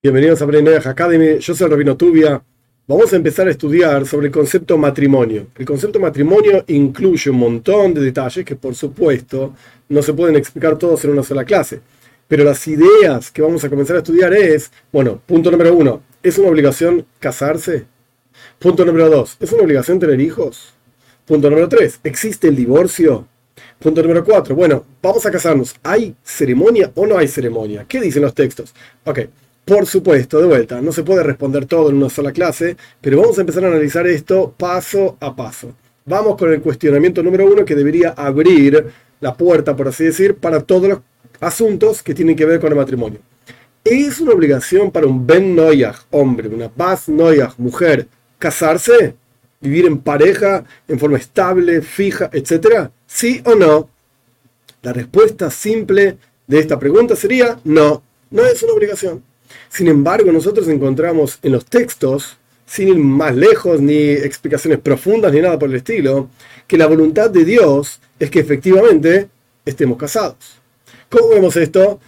Bienvenidos a Brainerd Academy, yo soy Rabino Tubia. Vamos a empezar a estudiar sobre el concepto matrimonio. El concepto matrimonio incluye un montón de detalles que por supuesto no se pueden explicar todos en una sola clase. Pero las ideas que vamos a comenzar a estudiar es, bueno, punto número uno, ¿es una obligación casarse? Punto número dos, ¿es una obligación tener hijos? Punto número tres, ¿existe el divorcio? Punto número cuatro, bueno, vamos a casarnos. ¿Hay ceremonia o no hay ceremonia? ¿Qué dicen los textos? Ok. Por supuesto, de vuelta, no se puede responder todo en una sola clase, pero vamos a empezar a analizar esto paso a paso. Vamos con el cuestionamiento número uno que debería abrir la puerta, por así decir, para todos los asuntos que tienen que ver con el matrimonio. ¿Es una obligación para un Ben Noyach, hombre, una Bas Noyach, mujer, casarse? ¿Vivir en pareja, en forma estable, fija, etcétera? ¿Sí o no? La respuesta simple de esta pregunta sería no, no es una obligación. Sin embargo, nosotros encontramos en los textos, sin ir más lejos, ni explicaciones profundas, ni nada por el estilo, que la voluntad de Dios es que efectivamente estemos casados. ¿Cómo vemos esto?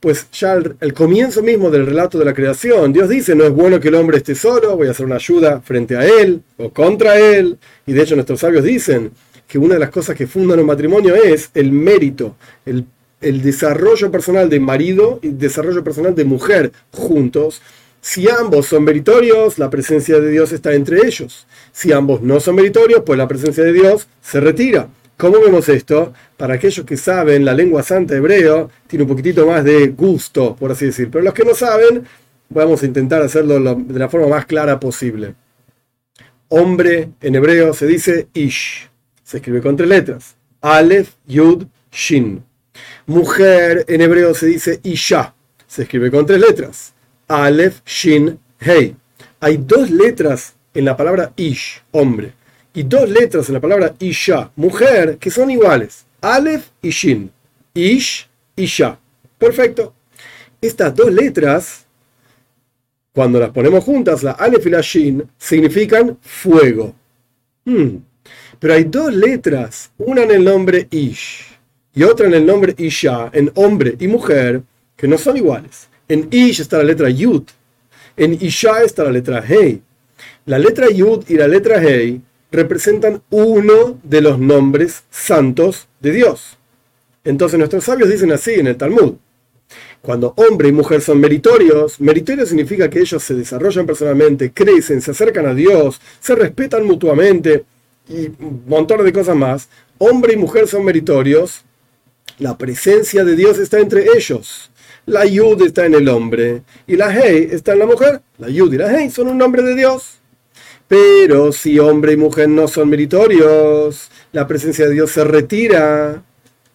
Pues ya el, comienzo mismo del relato de la creación, Dios dice, no es bueno que el hombre esté solo, voy a hacer una ayuda frente a él o contra él. Y de hecho nuestros sabios dicen que una de las cosas que fundan un matrimonio es el mérito, el el desarrollo personal de marido y desarrollo personal de mujer juntos. Si ambos son meritorios, la presencia de Dios está entre ellos. Si ambos no son meritorios, pues la presencia de Dios se retira. ¿Cómo vemos esto? Para aquellos que saben la lengua santa hebreo, tiene un poquitito más de gusto, por así decir. Pero los que no saben, vamos a intentar hacerlo de la forma más clara posible. Hombre en hebreo se dice ish. Se escribe con tres letras. Aleph, Yud, Shin. Mujer en hebreo se dice Isha. Se escribe con tres letras. Aleph, Shin, Hei. Hay dos letras en la palabra Ish, hombre, y dos letras en la palabra Isha, mujer, que son iguales. Aleph y Shin. Ish, Isha. Perfecto. Estas dos letras, cuando las ponemos juntas, la Aleph y la Shin, significan fuego. Hmm. Pero hay dos letras, una en el nombre Ish y otra en el nombre Isha, en hombre y mujer, que no son iguales. En Ish está la letra Yud, en Isha está la letra Hei. La letra Yud y la letra Hei representan uno de los nombres santos de Dios. Entonces nuestros sabios dicen así en el Talmud. Cuando hombre y mujer son meritorios, meritorio significa que ellos se desarrollan personalmente, crecen, se acercan a Dios, se respetan mutuamente y un montón de cosas más. Hombre y mujer son meritorios la presencia de Dios está entre ellos. La Yud está en el hombre y la Hei está en la mujer. La Yud y la Hei son un nombre de Dios. Pero si hombre y mujer no son meritorios, la presencia de Dios se retira.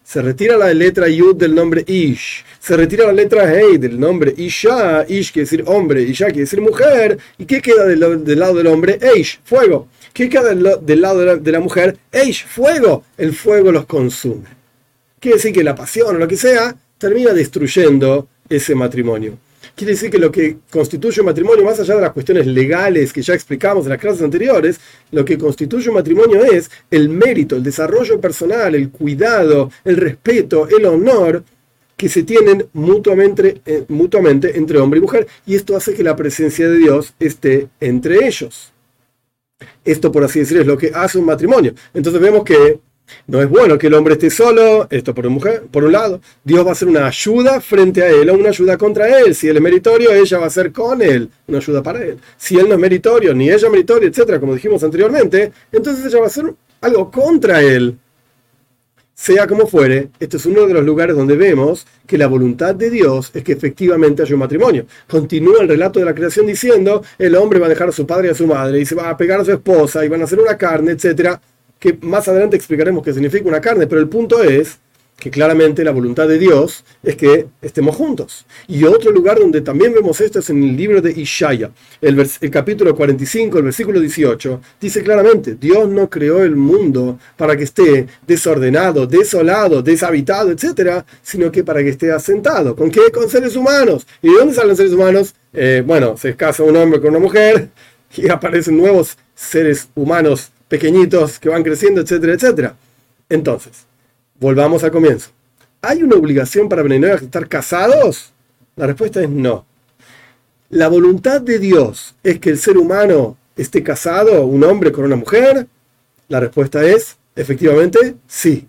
Se retira la letra Yud del nombre Ish. Se retira la letra Hei del nombre Isha. Ish quiere decir hombre, Isha quiere decir mujer. ¿Y qué queda del, lado del hombre? Eish, fuego. ¿Qué queda del, lado de la, de la mujer? Eish, fuego. El fuego los consume. Quiere decir que la pasión o lo que sea termina destruyendo ese matrimonio. Quiere decir que lo que constituye un matrimonio, más allá de las cuestiones legales que ya explicamos en las clases anteriores, lo que constituye un matrimonio es el mérito, el desarrollo personal, el cuidado, el respeto, el honor que se tienen mutuamente, eh, mutuamente entre hombre y mujer. Y esto hace que la presencia de Dios esté entre ellos. Esto, por así decirlo, es lo que hace un matrimonio. Entonces vemos que no es bueno que el hombre esté solo, esto por, mujer, por un lado. Dios va a hacer una ayuda frente a él o una ayuda contra él. Si él es meritorio, ella va a ser con él, una ayuda para él. Si él no es meritorio, ni ella es meritoria, etcétera, como dijimos anteriormente, entonces ella va a hacer algo contra él. Sea como fuere, este es uno de los lugares donde vemos que la voluntad de Dios es que efectivamente haya un matrimonio. Continúa el relato de la creación diciendo, el hombre va a dejar a su padre y a su madre y se va a pegar a su esposa y van a hacer una carne, etcétera que más adelante explicaremos qué significa una carne, pero el punto es que claramente la voluntad de Dios es que estemos juntos. Y otro lugar donde también vemos esto es en el libro de Ishaya, el, capítulo 45, el versículo 18, dice claramente, Dios no creó el mundo para que esté desordenado, desolado, deshabitado, etc., sino que para que esté asentado. ¿Con qué? Con seres humanos. ¿Y de dónde salen seres humanos? Eh, bueno, se casa un hombre con una mujer y aparecen nuevos seres humanos pequeñitos que van creciendo, etcétera, etcétera. Entonces, volvamos al comienzo. ¿Hay una obligación para Benenoach estar casados? La respuesta es no. ¿La voluntad de Dios es que el ser humano esté casado, un hombre con una mujer? La respuesta es, efectivamente, sí.